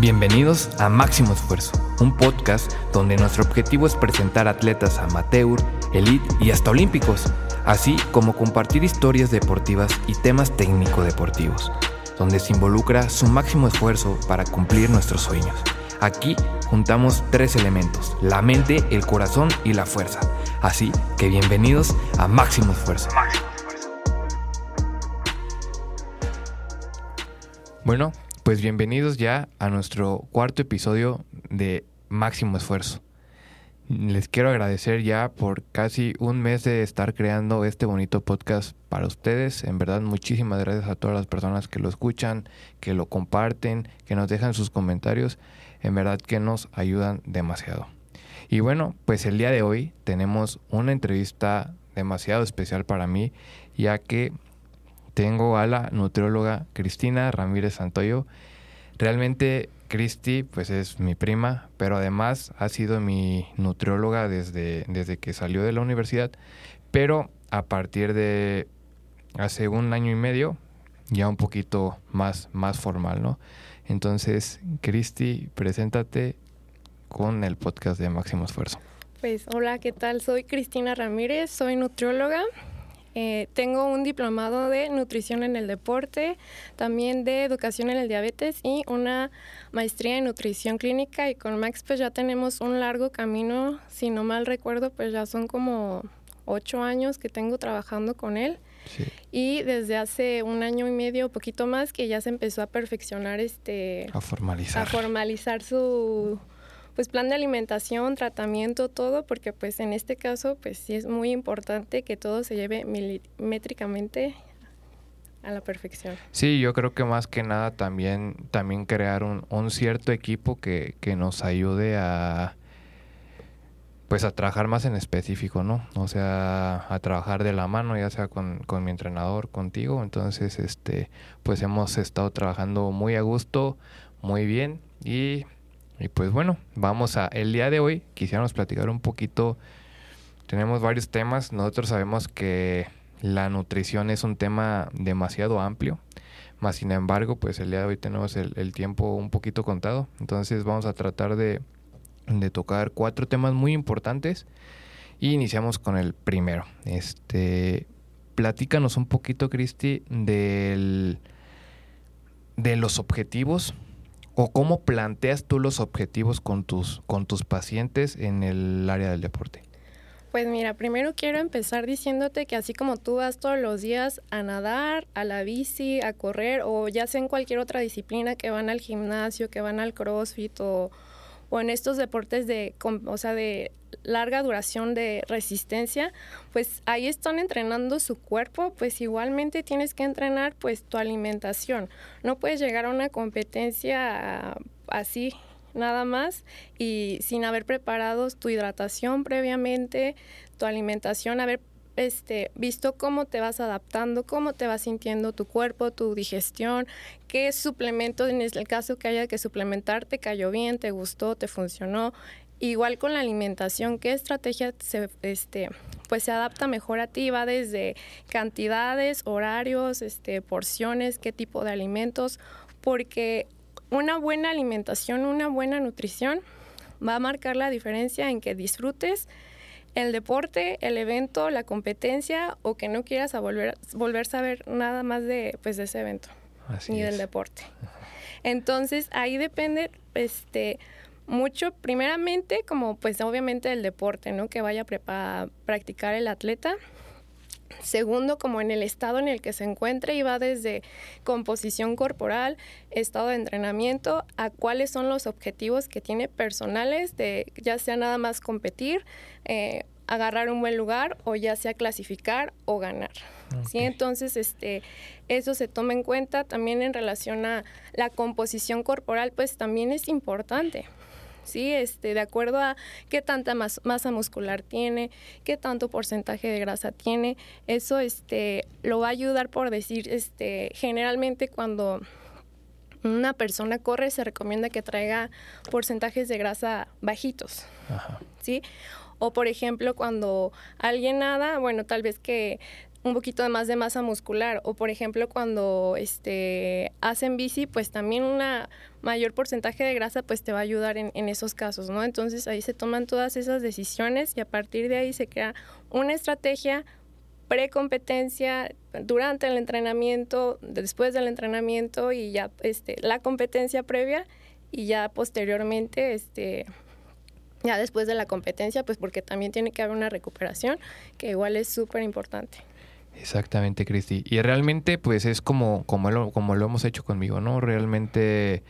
Bienvenidos a Máximo Esfuerzo, un podcast donde nuestro objetivo es presentar atletas amateur, elite y hasta olímpicos, así como compartir historias deportivas y temas técnico-deportivos, donde se involucra su máximo esfuerzo para cumplir nuestros sueños. Aquí juntamos tres elementos, la mente, el corazón y la fuerza. Así que bienvenidos a Máximo Esfuerzo. Bueno, pues bienvenidos ya a nuestro cuarto episodio de Máximo Esfuerzo. Les quiero agradecer ya por casi un mes de estar creando este bonito podcast para ustedes. En verdad, muchísimas gracias a todas las personas que lo escuchan, que lo comparten, que nos dejan sus comentarios. En verdad que nos ayudan demasiado. Y bueno, pues el día de hoy tenemos una entrevista demasiado especial para mí, ya que tengo a la nutrióloga Cristina Ramírez Santoyo. Realmente Cristi pues es mi prima, pero además ha sido mi nutrióloga desde, desde que salió de la universidad, pero a partir de hace un año y medio, ya un poquito más, más formal, ¿no? Entonces, Cristi, preséntate con el podcast de Máximo Esfuerzo. Pues hola, ¿qué tal? Soy Cristina Ramírez, soy nutrióloga. Eh, tengo un diplomado de nutrición en el deporte, también de educación en el diabetes y una maestría en nutrición clínica. Y con Max pues ya tenemos un largo camino, si no mal recuerdo, pues ya son como ocho años que tengo trabajando con él. Y desde hace un año y medio, poquito más, que ya se empezó a perfeccionar este... A formalizar. A formalizar su pues plan de alimentación, tratamiento, todo, porque pues en este caso pues sí es muy importante que todo se lleve milimétricamente a la perfección. Sí, yo creo que más que nada también, también crear un, un cierto equipo que, que, nos ayude a pues a trabajar más en específico, ¿no? O sea, a trabajar de la mano, ya sea con, con mi entrenador, contigo. Entonces, este, pues hemos estado trabajando muy a gusto, muy bien y y pues bueno, vamos a el día de hoy quisiéramos platicar un poquito. Tenemos varios temas. Nosotros sabemos que la nutrición es un tema demasiado amplio. Más sin embargo, pues el día de hoy tenemos el, tiempo un poquito contado. Entonces vamos a tratar de, de tocar cuatro temas muy importantes. Y iniciamos con el primero. Este, platícanos un poquito, Cristi, del, de los objetivos o cómo planteas tú los objetivos con tus, con tus pacientes en el área del deporte? Pues mira, primero quiero empezar diciéndote que así como tú vas todos los días a nadar, a la bici, a correr o ya sea en cualquier otra disciplina que van al gimnasio, que van al CrossFit o, o en estos deportes de, o sea, de larga duración de resistencia, pues ahí están entrenando su cuerpo, pues igualmente tienes que entrenar pues tu alimentación. No puedes llegar a una competencia así nada más y sin haber preparado tu hidratación previamente, tu alimentación, haber este, visto cómo te vas adaptando, cómo te va sintiendo tu cuerpo, tu digestión, qué suplemento, en el caso que haya que suplementar, te cayó bien, te gustó, te funcionó. Igual con la alimentación, qué estrategia se, este, pues se adapta mejor a ti, va desde cantidades, horarios, este, porciones, qué tipo de alimentos, porque una buena alimentación, una buena nutrición va a marcar la diferencia en que disfrutes el deporte, el evento, la competencia o que no quieras a volver, volver a saber nada más de, pues, de ese evento ni del deporte. Entonces ahí depende este, mucho, primeramente como pues obviamente el deporte, ¿no? Que vaya a practicar el atleta. Segundo, como en el estado en el que se encuentre y va desde composición corporal, estado de entrenamiento, a cuáles son los objetivos que tiene personales de ya sea nada más competir, eh, agarrar un buen lugar o ya sea clasificar o ganar. ¿sí? Entonces, este, eso se toma en cuenta también en relación a la composición corporal, pues también es importante. ¿Sí? Este, de acuerdo a qué tanta masa muscular tiene, qué tanto porcentaje de grasa tiene, eso este, lo va a ayudar por decir, este, generalmente cuando una persona corre se recomienda que traiga porcentajes de grasa bajitos, ¿sí? O por ejemplo, cuando alguien nada, bueno, tal vez que un poquito de más de masa muscular o por ejemplo cuando este hacen bici pues también una mayor porcentaje de grasa pues te va a ayudar en, esos casos no entonces ahí se toman todas esas decisiones y a partir de ahí se crea una estrategia pre-competencia, durante el entrenamiento, después del entrenamiento y ya este, la competencia previa y ya posteriormente este, ya después de la competencia, pues porque también tiene que haber una recuperación, que igual es súper importante. Exactamente, Cristi. Y realmente, pues es como, como, lo, como lo hemos hecho conmigo, ¿no? Realmente,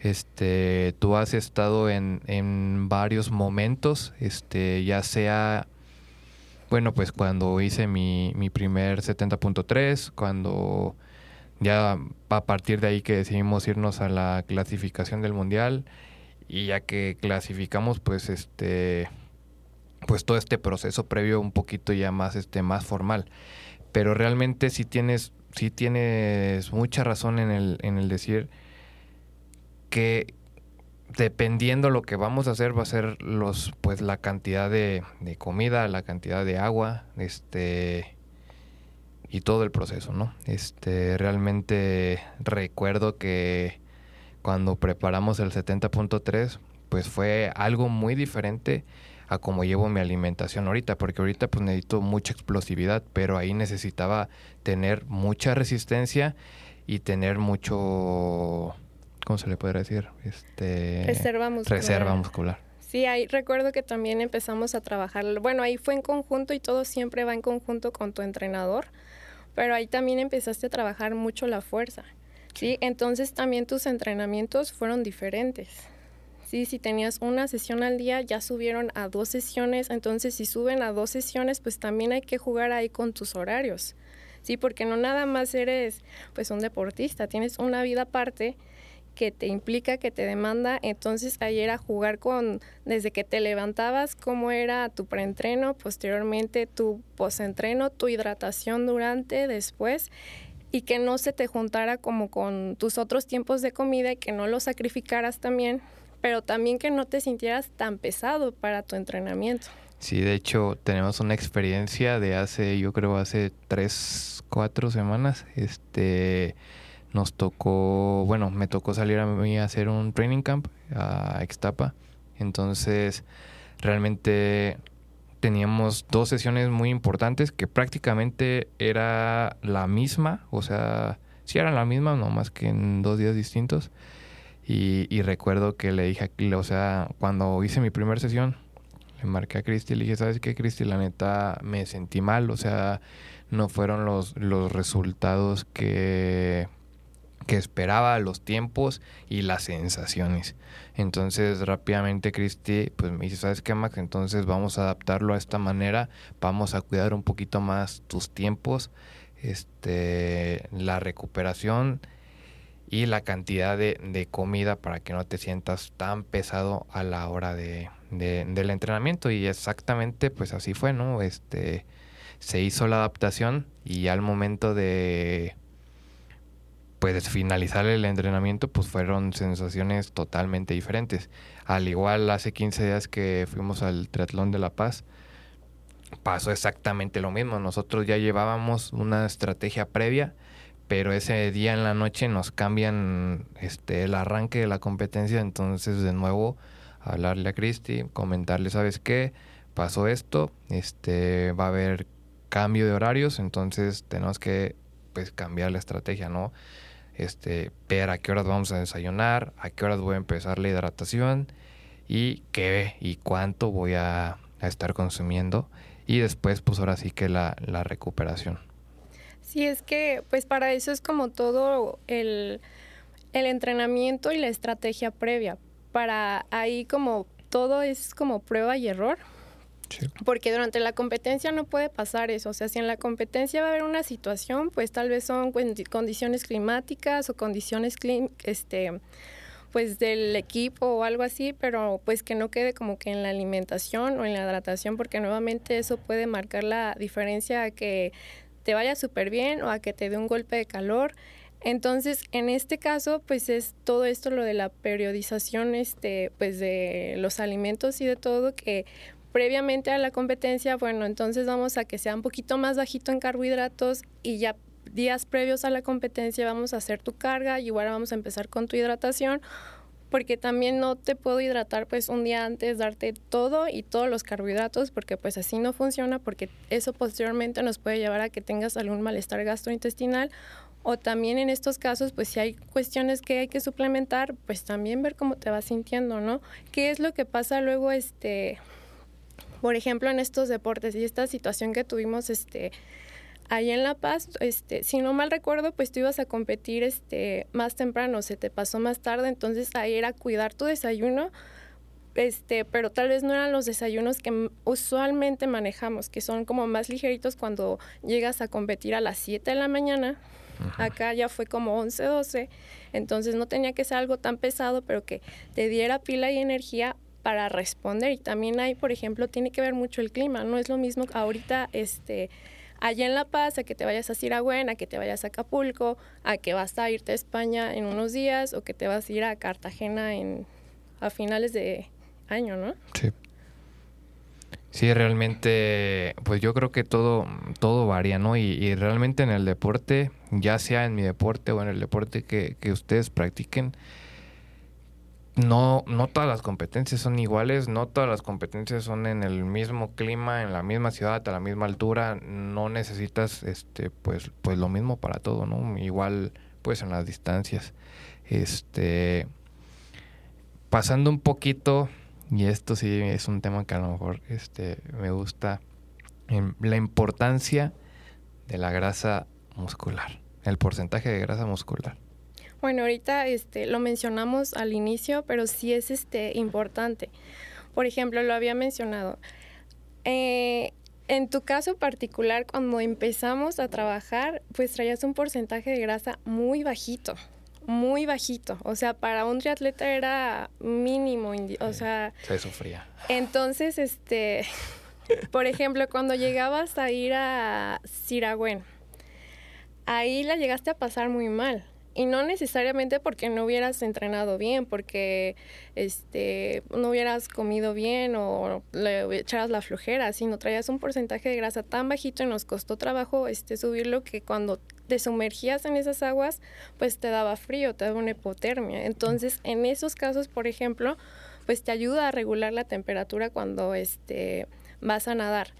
este, tú has estado en, en varios momentos, este, ya sea, bueno, pues cuando hice mi, mi primer 70.3, cuando ya a partir de ahí que decidimos irnos a la clasificación del mundial, y ya que clasificamos pues este pues todo este proceso previo un poquito ya más este más formal pero realmente si tienes si tienes mucha razón en el en el decir que dependiendo lo que vamos a hacer va a ser los pues la cantidad de, de comida la cantidad de agua este y todo el proceso no este realmente recuerdo que cuando preparamos el 70.3, pues fue algo muy diferente a cómo llevo mi alimentación ahorita, porque ahorita pues necesito mucha explosividad, pero ahí necesitaba tener mucha resistencia y tener mucho, ¿cómo se le puede decir? Este, reserva muscular. Reserva muscular. Sí, ahí recuerdo que también empezamos a trabajar, bueno, ahí fue en conjunto y todo siempre va en conjunto con tu entrenador, pero ahí también empezaste a trabajar mucho la fuerza. ¿sí? Entonces también tus entrenamientos fueron diferentes. Sí, si tenías una sesión al día, ya subieron a dos sesiones, entonces si suben a dos sesiones, pues también hay que jugar ahí con tus horarios. Sí, porque no nada más eres pues un deportista, tienes una vida aparte que te implica, que te demanda, entonces ahí era jugar con, desde que te levantabas, cómo era tu preentreno, posteriormente tu postentreno, tu hidratación durante, después, y que no se te juntara como con tus otros tiempos de comida y que no lo sacrificaras también, pero también que no te sintieras tan pesado para tu entrenamiento. Sí, de hecho tenemos una experiencia de hace, yo creo hace tres, cuatro semanas, este, nos tocó, bueno, me tocó salir a mí a hacer un training camp a Extapa, entonces realmente teníamos dos sesiones muy importantes que prácticamente era la misma, o sea, sí era la misma, no más que en dos días distintos. Y, recuerdo que le dije, o sea, cuando hice mi primera sesión, le marqué a Cristi y le dije, ¿sabes qué, Cristi? La neta me sentí mal, o sea, no fueron los, los resultados que, que esperaba, los tiempos y las sensaciones. Entonces rápidamente Cristi pues me dice, ¿sabes qué Max? Entonces vamos a adaptarlo a esta manera, vamos a cuidar un poquito más tus tiempos, este, la recuperación y la cantidad de, comida para que no te sientas tan pesado a la hora de, del entrenamiento y exactamente pues así fue, ¿no? Este, se hizo la adaptación y al momento de pues finalizar el entrenamiento pues fueron sensaciones totalmente diferentes. Al igual hace 15 días que fuimos al Triatlón de La Paz, pasó exactamente lo mismo. Nosotros ya llevábamos una estrategia previa, pero ese día en la noche nos cambian este el arranque de la competencia, entonces de nuevo hablarle a Cristi, comentarle, ¿sabes qué? Pasó esto, este va a haber cambio de horarios, entonces tenemos que pues cambiar la estrategia, ¿no? este, ver a qué horas vamos a desayunar, a qué horas voy a empezar la hidratación y qué y cuánto voy a, estar consumiendo y después pues ahora sí que la, la, recuperación. Sí, es que pues para eso es como todo el, el entrenamiento y la estrategia previa. Para ahí como todo es como prueba y error porque durante la competencia no puede pasar eso. O sea, si en la competencia va a haber una situación, pues tal vez son condiciones climáticas o condiciones este pues del equipo o algo así, pero pues que no quede como que en la alimentación o en la hidratación, porque nuevamente eso puede marcar la diferencia a que te vaya súper bien o a que te dé un golpe de calor. Entonces, en este caso, pues es todo esto lo de la periodización, este, pues de los alimentos y de todo que previamente a la competencia, bueno, entonces vamos a que sea un poquito más bajito en carbohidratos y ya días previos a la competencia vamos a hacer tu carga y igual vamos a empezar con tu hidratación porque también no te puedo hidratar pues un día antes, darte todo y todos los carbohidratos, porque pues así no funciona, porque eso posteriormente nos puede llevar a que tengas algún malestar gastrointestinal o también en estos casos, pues si hay cuestiones que hay que suplementar, pues también ver cómo te vas sintiendo, ¿no? ¿Qué es lo que pasa luego, este, por ejemplo, en estos deportes y esta situación que tuvimos, este, ahí en La Paz, este, si no mal recuerdo, pues tú ibas a competir este, más temprano, se te pasó más tarde, entonces ahí era cuidar tu desayuno, este, pero tal vez no eran los desayunos que usualmente manejamos, que son como más ligeritos cuando llegas a competir a las 7 de la mañana. Acá ya fue como 11, 12, entonces no tenía que ser algo tan pesado, pero que te diera pila y energía para responder. Y también hay, por ejemplo, tiene que ver mucho el clima, no es lo mismo ahorita, este, allá en La Paz, a que te vayas a Siragüen, a que te vayas a Acapulco, a que vas a irte a España en unos días o que te vas a ir a Cartagena en, a finales de año, ¿no? Sí. Sí, realmente, pues yo creo que todo, todo varía, ¿no? Y, realmente en el deporte, ya sea en mi deporte o en el deporte que, que ustedes practiquen, no, no todas las competencias son iguales, no todas las competencias son en el mismo clima, en la misma ciudad, a la misma altura, no necesitas este pues pues lo mismo para todo, ¿no? Igual pues en las distancias. Este pasando un poquito y esto sí es un tema que a lo mejor este me gusta la importancia de la grasa muscular, el porcentaje de grasa muscular. Bueno, ahorita este, lo mencionamos al inicio, pero sí es este, importante. Por ejemplo, lo había mencionado. Eh, en tu caso particular, cuando empezamos a trabajar, pues traías un porcentaje de grasa muy bajito, muy bajito. O sea, para un triatleta era mínimo, o sea... Se sufría. Entonces, este, por ejemplo, cuando llegabas a ir a Siragüen, ahí la llegaste a pasar muy mal y no necesariamente porque no hubieras entrenado bien, porque este no hubieras comido bien o le echaras la flojera, sino traías un porcentaje de grasa tan bajito y nos costó trabajo este subirlo que cuando te sumergías en esas aguas, pues te daba frío, te daba una hipotermia. Entonces, en esos casos, por ejemplo, pues te ayuda a regular la temperatura cuando este vas a nadar.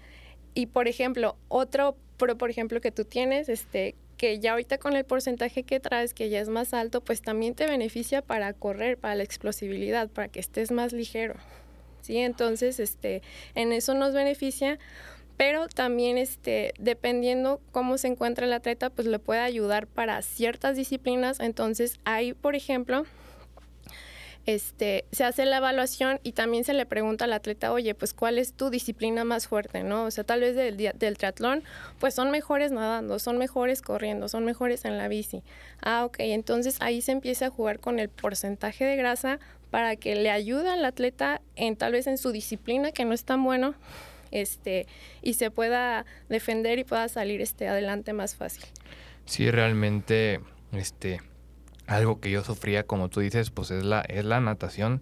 Y por ejemplo, otro pro, por ejemplo, que tú tienes, este, que ya ahorita con el porcentaje que traes, que ya es más alto, pues también te beneficia para correr, para la explosibilidad, para que estés más ligero. ¿Sí? Entonces, este, en eso nos beneficia, pero también este, dependiendo cómo se encuentra el atleta, pues le puede ayudar para ciertas disciplinas. Entonces, hay, por ejemplo, este, se hace la evaluación y también se le pregunta al atleta, oye, pues cuál es tu disciplina más fuerte, ¿no? O sea, tal vez del, del triatlón, pues son mejores nadando, son mejores corriendo, son mejores en la bici. Ah, ok, entonces ahí se empieza a jugar con el porcentaje de grasa para que le ayude al atleta en tal vez en su disciplina que no es tan bueno, este, y se pueda defender y pueda salir este adelante más fácil. Sí, realmente, este, algo que yo sufría, como tú dices, pues es la, es la natación,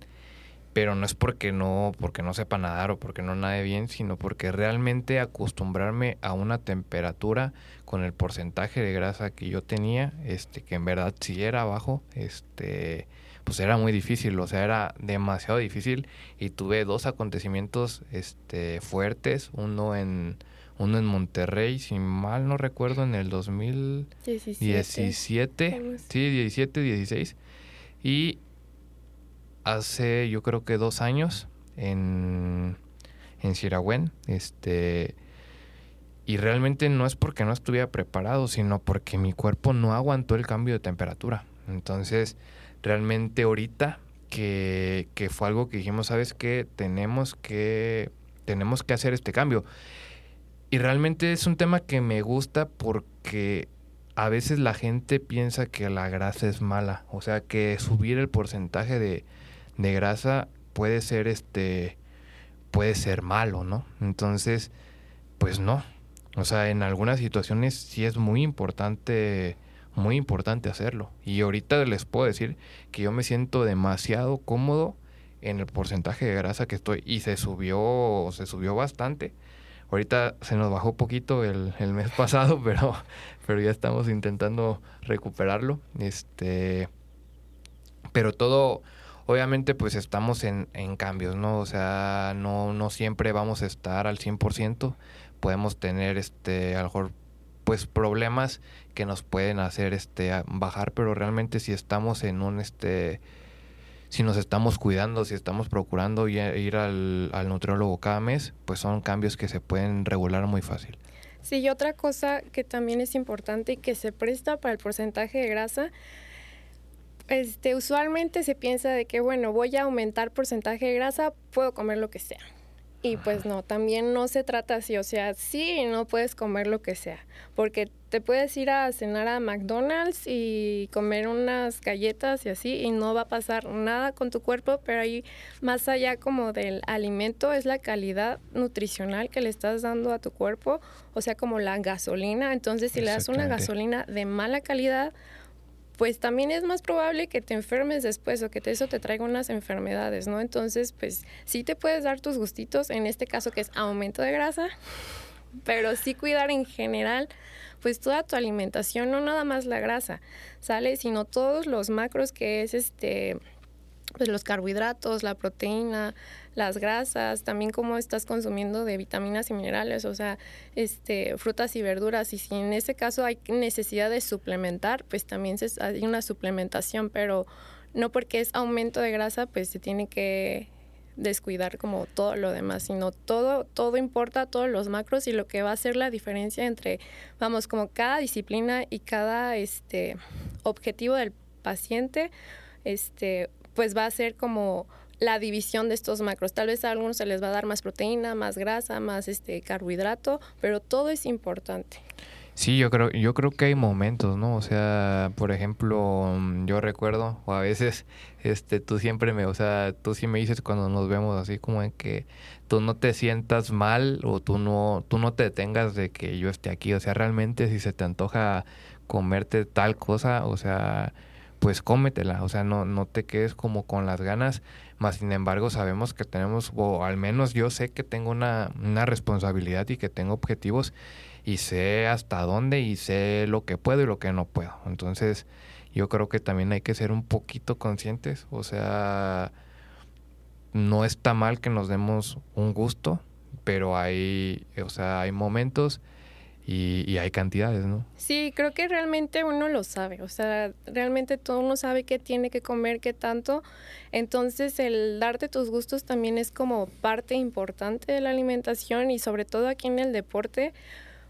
pero no es porque no, porque no sepa nadar o porque no nade bien, sino porque realmente acostumbrarme a una temperatura con el porcentaje de grasa que yo tenía, este, que en verdad sí era bajo, este, pues era muy difícil, o sea, era demasiado difícil y tuve dos acontecimientos este, fuertes, uno en uno en Monterrey, si mal no recuerdo, en el 2017. Sí, 17, 16. Y hace yo creo que dos años en, en Siragüen, este... Y realmente no es porque no estuviera preparado, sino porque mi cuerpo no aguantó el cambio de temperatura. Entonces, realmente ahorita que, que fue algo que dijimos, ¿sabes qué? Tenemos que, tenemos que hacer este cambio. Y realmente es un tema que me gusta porque a veces la gente piensa que la grasa es mala. O sea, que subir el porcentaje de, de grasa puede ser este puede ser malo, ¿no? Entonces, pues no. O sea, en algunas situaciones sí es muy importante muy importante hacerlo. Y ahorita les puedo decir que yo me siento demasiado cómodo en el porcentaje de grasa que estoy y se subió, se subió bastante. Ahorita se nos bajó poquito el, el mes pasado, pero, pero ya estamos intentando recuperarlo. Este, pero todo, obviamente pues estamos en, en cambios, ¿no? O sea, no, no siempre vamos a estar al 100%, podemos tener este, a lo mejor pues problemas que nos pueden hacer este bajar, pero realmente si estamos en un este si nos estamos cuidando, si estamos procurando ir al, al nutriólogo cada mes, pues son cambios que se pueden regular muy fácil. Sí, y otra cosa que también es importante y que se presta para el porcentaje de grasa, este, usualmente se piensa de que, bueno, voy a aumentar porcentaje de grasa, puedo comer lo que sea. Y pues no, también no se trata así, o sea, sí, no puedes comer lo que sea, porque te puedes ir a cenar a McDonald's y comer unas galletas y así, y no va a pasar nada con tu cuerpo, pero ahí más allá como del alimento es la calidad nutricional que le estás dando a tu cuerpo, o sea, como la gasolina, entonces si le das una gasolina de mala calidad, pues también es más probable que te enfermes después o que eso te traiga unas enfermedades, ¿no? Entonces, pues sí te puedes dar tus gustitos, en este caso que es aumento de grasa, pero sí cuidar en general, pues toda tu alimentación, no nada más la grasa, ¿sale? Sino todos los macros que es este pues los carbohidratos, la proteína, las grasas, también cómo estás consumiendo de vitaminas y minerales, o sea, este, frutas y verduras. Y si en ese caso hay necesidad de suplementar, pues también se, hay una suplementación, pero no porque es aumento de grasa, pues se tiene que descuidar como todo lo demás, sino todo, todo importa, todos los macros y lo que va a ser la diferencia entre, vamos, como cada disciplina y cada este objetivo del paciente, este, pues va a ser como la división de estos macros. Tal vez a algunos se les va a dar más proteína, más grasa, más este carbohidrato, pero todo es importante. Sí, yo creo, yo creo que hay momentos, ¿no? O sea, por ejemplo, mm, yo recuerdo, o a veces, este, tú siempre me, o sea, tú sí me dices cuando nos vemos así como en que tú no te sientas mal o tú no, tú no te detengas de que yo esté aquí. O sea, realmente si se te antoja comerte tal cosa, o sea, pues cómetela, o sea, no, no te quedes como con las ganas, más sin embargo sabemos que tenemos, o al menos yo sé que tengo una, una responsabilidad y que tengo objetivos y sé hasta dónde y sé lo que puedo y lo que no puedo. Entonces, yo creo que también hay que ser un poquito conscientes, o sea, no está mal que nos demos un gusto, pero hay, o sea, hay momentos y, hay cantidades, ¿no? Sí, creo que realmente uno lo sabe, o sea, realmente todo uno sabe qué tiene que comer, qué tanto, entonces el darte tus gustos también es como parte importante de la alimentación y sobre todo aquí en el deporte,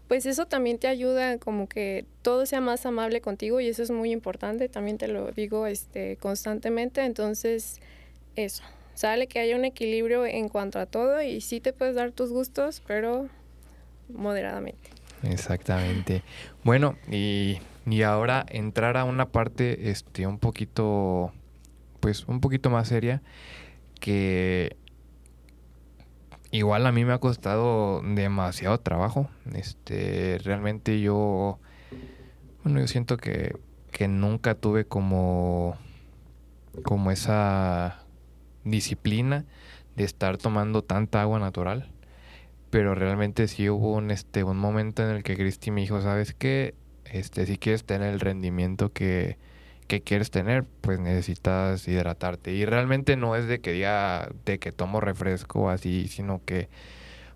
pues eso también te ayuda como que todo sea más amable contigo y eso es muy importante, también te lo digo este, constantemente, entonces eso, sale que haya un equilibrio en cuanto a todo y sí te puedes dar tus gustos, pero moderadamente. Exactamente. Bueno, y, y, ahora entrar a una parte este un poquito pues un poquito más seria que igual a mí me ha costado demasiado trabajo. Este, realmente yo bueno, yo siento que que nunca tuve como como esa disciplina de estar tomando tanta agua natural pero realmente sí hubo un este un momento en el que Cristi me dijo, ¿sabes qué? Este, si quieres tener el rendimiento que, que quieres tener, pues necesitas hidratarte. Y realmente no es de que diga de que tomo refresco así, sino que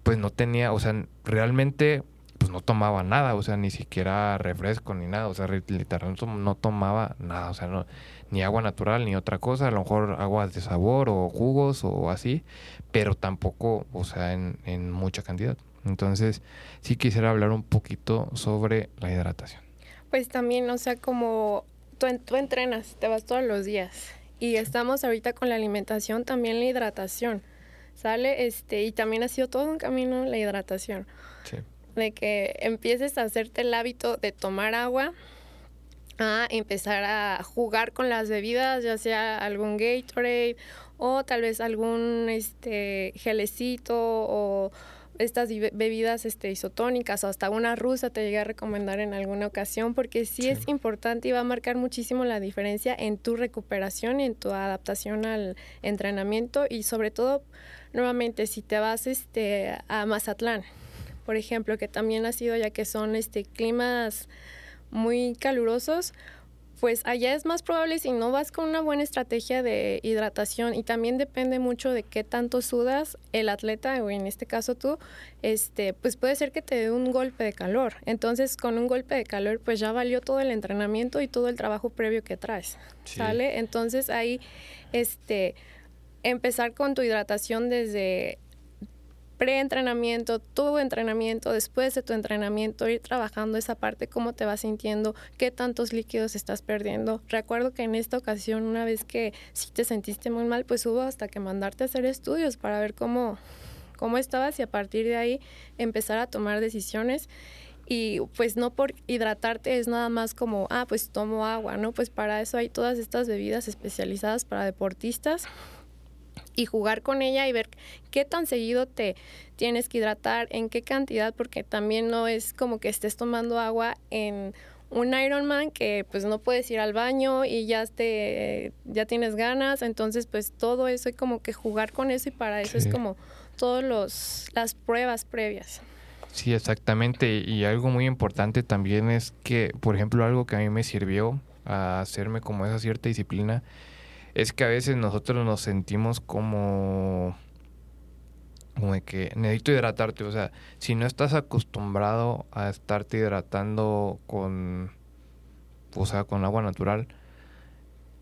pues no tenía, o sea, realmente pues no tomaba nada, o sea, ni siquiera refresco ni nada, o sea, literalmente no tomaba nada, o sea, ni agua natural ni otra cosa, a lo mejor aguas de sabor o jugos o así, pero tampoco, o sea, en, en mucha cantidad. Entonces, sí quisiera hablar un poquito sobre la hidratación. Pues también, o sea, como tú, tú entrenas, te vas todos los días y estamos ahorita con la alimentación, también la hidratación, ¿sale? Este, y también ha sido todo un camino la hidratación. Sí. De que empieces a hacerte el hábito de tomar agua, a empezar a jugar con las bebidas, ya sea algún Gatorade o tal vez algún este gelecito o estas bebidas este, isotónicas o hasta una rusa te llegué a recomendar en alguna ocasión porque sí, es importante y va a marcar muchísimo la diferencia en tu recuperación y en tu adaptación al entrenamiento y sobre todo nuevamente si te vas este, a Mazatlán, por ejemplo, que también ha sido ya que son este, climas muy calurosos, pues allá es más probable si no vas con una buena estrategia de hidratación y también depende mucho de qué tanto sudas el atleta o en este caso tú, este, pues puede ser que te dé un golpe de calor. Entonces con un golpe de calor pues ya valió todo el entrenamiento y todo el trabajo previo que traes, ¿sale? Entonces ahí, este, empezar con tu hidratación desde pre-entrenamiento, tu entrenamiento, después de tu entrenamiento, ir trabajando esa parte, cómo te vas sintiendo, qué tantos líquidos estás perdiendo. Recuerdo que en esta ocasión, una vez que sí te sentiste muy mal, pues hubo hasta que mandarte a hacer estudios para ver cómo, cómo estabas y a partir de ahí empezar a tomar decisiones y pues no por hidratarte es nada más como, ah, pues tomo agua, ¿no? Pues para eso hay todas estas bebidas especializadas para deportistas y jugar con ella y ver qué tan seguido te tienes que hidratar, en qué cantidad, porque también no es como que estés tomando agua en un Ironman que pues no puedes ir al baño y ya te ya tienes ganas, entonces pues todo eso hay como que jugar con eso y para eso es como todos los las pruebas previas. Sí, exactamente. Y algo muy importante también es que, por ejemplo, algo que a mí me sirvió a hacerme como esa cierta disciplina es que a veces nosotros nos sentimos como como de que necesito hidratarte, o sea, si no estás acostumbrado a estarte hidratando con o sea, con agua natural,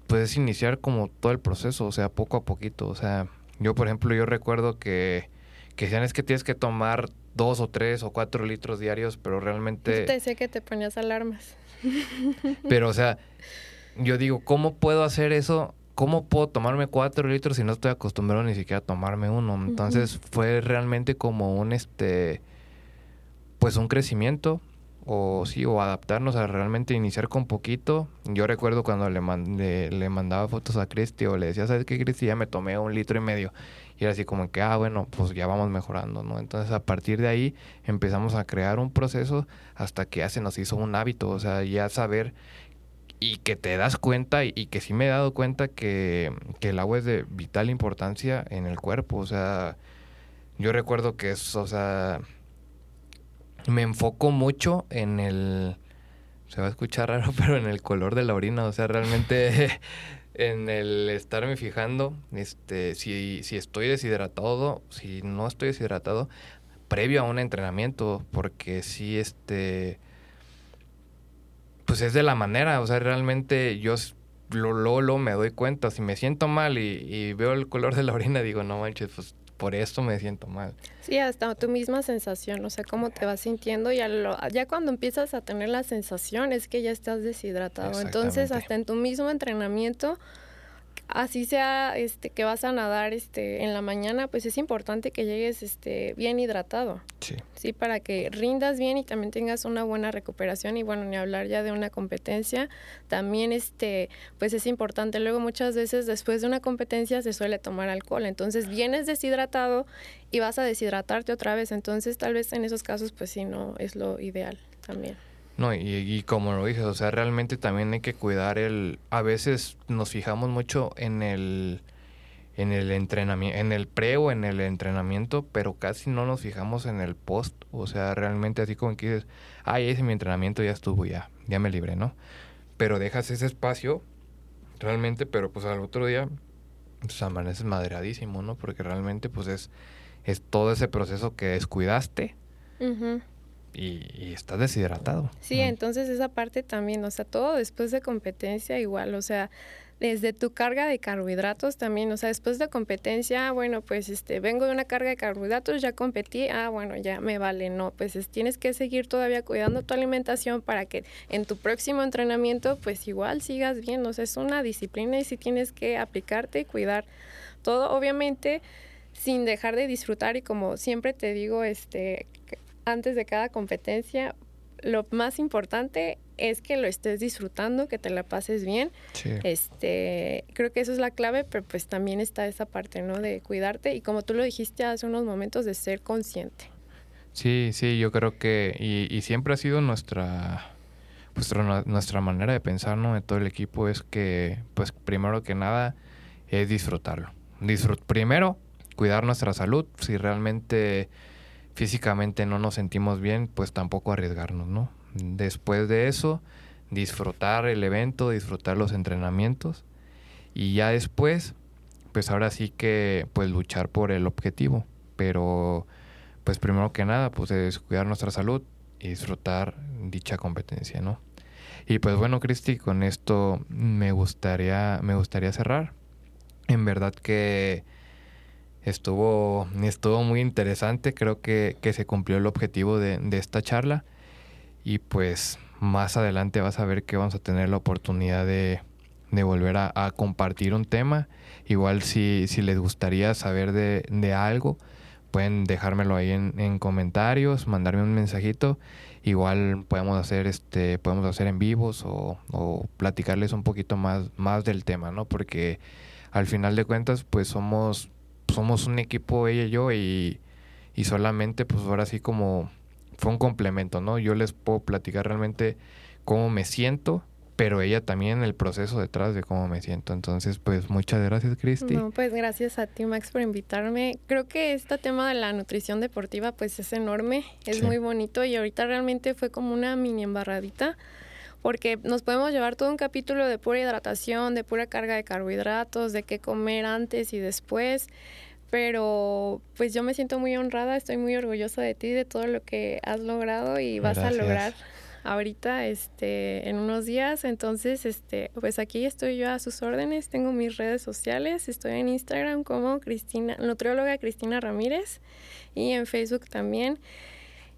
puedes iniciar como todo el proceso, o sea, poco a poquito, o sea, yo por ejemplo, yo recuerdo que que sean es que tienes que tomar dos o tres o cuatro litros diarios, pero realmente... Te sé que te ponías alarmas. Pero, o sea, yo digo, ¿cómo puedo hacer eso ¿cómo puedo tomarme cuatro litros si no estoy acostumbrado ni siquiera a tomarme uno? Entonces fue realmente como un este pues un crecimiento o sí o adaptarnos a realmente iniciar con poquito. Yo recuerdo cuando le, le mandaba fotos a Cristi o le decía, ¿sabes qué, Cristi? Ya me tomé un litro y medio. Y era así como que, ah, bueno, pues ya vamos mejorando, ¿no? Entonces a partir de ahí empezamos a crear un proceso hasta que ya se nos hizo un hábito, o sea, ya saber y que te das cuenta y, que sí me he dado cuenta que, el agua es de vital importancia en el cuerpo. O sea, yo recuerdo que es, o sea, me enfoco mucho en el, se va a escuchar raro, pero en el color de la orina. O sea, realmente en el estarme fijando, este, si, si estoy deshidratado, si no estoy deshidratado, previo a un entrenamiento, porque si este pues es de la manera, o sea, realmente yo lo, lo, me doy cuenta, si me siento mal y, veo el color de la orina, digo, no manches, pues por esto me siento mal. Sí, hasta tu misma sensación, o sea, cómo te vas sintiendo, ya, ya cuando empiezas a tener la sensación es que ya estás deshidratado, entonces hasta en tu mismo entrenamiento así sea este que vas a nadar este en la mañana, pues es importante que llegues este bien hidratado. Sí. Sí, para que rindas bien y también tengas una buena recuperación y bueno, ni hablar ya de una competencia, también este pues es importante. Luego muchas veces después de una competencia se suele tomar alcohol, entonces vienes deshidratado y vas a deshidratarte otra vez, entonces tal vez en esos casos pues sí no es lo ideal también. No, y, como lo dices, o sea, realmente también hay que cuidar el... A veces nos fijamos mucho en el en el entrenamiento, en el pre o en el entrenamiento, pero casi no nos fijamos en el post. O sea, realmente así como que dices, ay, ese mi entrenamiento ya estuvo, ya, ya me libré, ¿no? Pero dejas ese espacio, realmente, pero pues al otro día, pues amaneces madreadísimo, ¿no? Porque realmente, pues es, es todo ese proceso que descuidaste y, estás deshidratado. Sí, entonces esa parte también, o sea, todo después de competencia igual, o sea, desde tu carga de carbohidratos también, o sea, después de competencia, bueno, pues este, vengo de una carga de carbohidratos, ya competí, ah, bueno, ya me vale, no, pues tienes que seguir todavía cuidando tu alimentación para que en tu próximo entrenamiento, pues igual sigas bien, o sea, es una disciplina y sí tienes que aplicarte y cuidar todo, obviamente sin dejar de disfrutar y como siempre te digo, este, antes de cada competencia, lo más importante es que lo estés disfrutando, que te la pases bien. Este, creo que eso es la clave, pero pues también está esa parte, ¿no? De cuidarte y como tú lo dijiste hace unos momentos, de ser consciente. Sí, sí, yo creo que, y, y siempre ha sido nuestra, nuestra, nuestra manera de pensar, ¿no? De todo el equipo es que, pues primero que nada, es disfrutarlo. Disfrut primero, cuidar nuestra salud. Si realmente físicamente no nos sentimos bien, pues tampoco arriesgarnos, ¿no? Después de eso, disfrutar el evento, disfrutar los entrenamientos y ya después, pues ahora sí que pues luchar por el objetivo, pero pues primero que nada, pues es cuidar nuestra salud y disfrutar dicha competencia, ¿no? Y pues bueno, Cristi, con esto me gustaría me gustaría cerrar. En verdad que estuvo, estuvo muy interesante, creo que, se cumplió el objetivo de, de esta charla y pues más adelante vas a ver que vamos a tener la oportunidad de, volver a, compartir un tema. Igual si, si les gustaría saber de, algo, pueden dejármelo ahí en, comentarios, mandarme un mensajito. Igual podemos hacer este, podemos hacer en vivos o, o, platicarles un poquito más, más del tema, ¿no? Porque al final de cuentas, pues somos, somos un equipo ella y yo y, y solamente pues ahora sí como fue un complemento, ¿no? Yo les puedo platicar realmente cómo me siento, pero ella también el proceso detrás de cómo me siento. Entonces, pues muchas gracias, Cristi. No, pues gracias a ti, Max, por invitarme. Creo que este tema de la nutrición deportiva, pues es enorme, es muy bonito y ahorita realmente fue como una mini embarradita porque nos podemos llevar todo un capítulo de pura hidratación, de pura carga de carbohidratos, de qué comer antes y después, pero pues yo me siento muy honrada, estoy muy orgullosa de ti, de todo lo que has logrado y vas a lograr ahorita este en unos días. Entonces este pues aquí estoy yo a sus órdenes tengo mis redes sociales estoy en Instagram como Cristina nutrióloga Cristina Ramírez y en Facebook también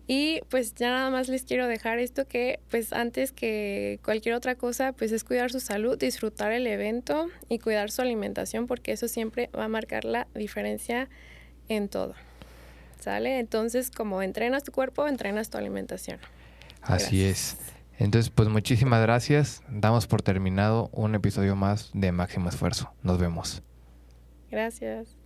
y pues ya nada más les quiero dejar esto que pues antes que cualquier otra cosa pues es cuidar su salud, disfrutar el evento y cuidar su alimentación porque eso siempre va a marcar la diferencia en todo. ¿Sale? Entonces como entrenas tu cuerpo, entrenas tu alimentación. Así es. Entonces pues muchísimas gracias. Damos por terminado un episodio más de Máximo Esfuerzo. Nos vemos. Gracias.